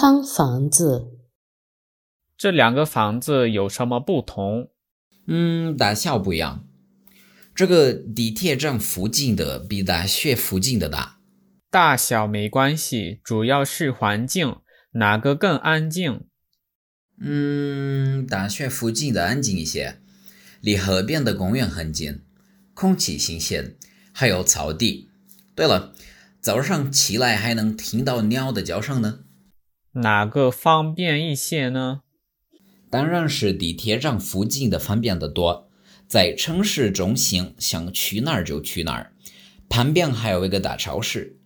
看房子。这两个房子有什么不同？嗯，大小不一样。这个地铁站附近的比大学附近的大。大小没关系，主要是环境，哪个更安静？嗯，大学附近的安静一些，离河边的公园很近，空气新鲜，还有草地。对了，早上起来还能听到鸟的叫声呢。哪个方便一些呢？当然是地铁站附近的方便得多，在城市中心想去哪儿就去哪儿。旁边还有一个大超市，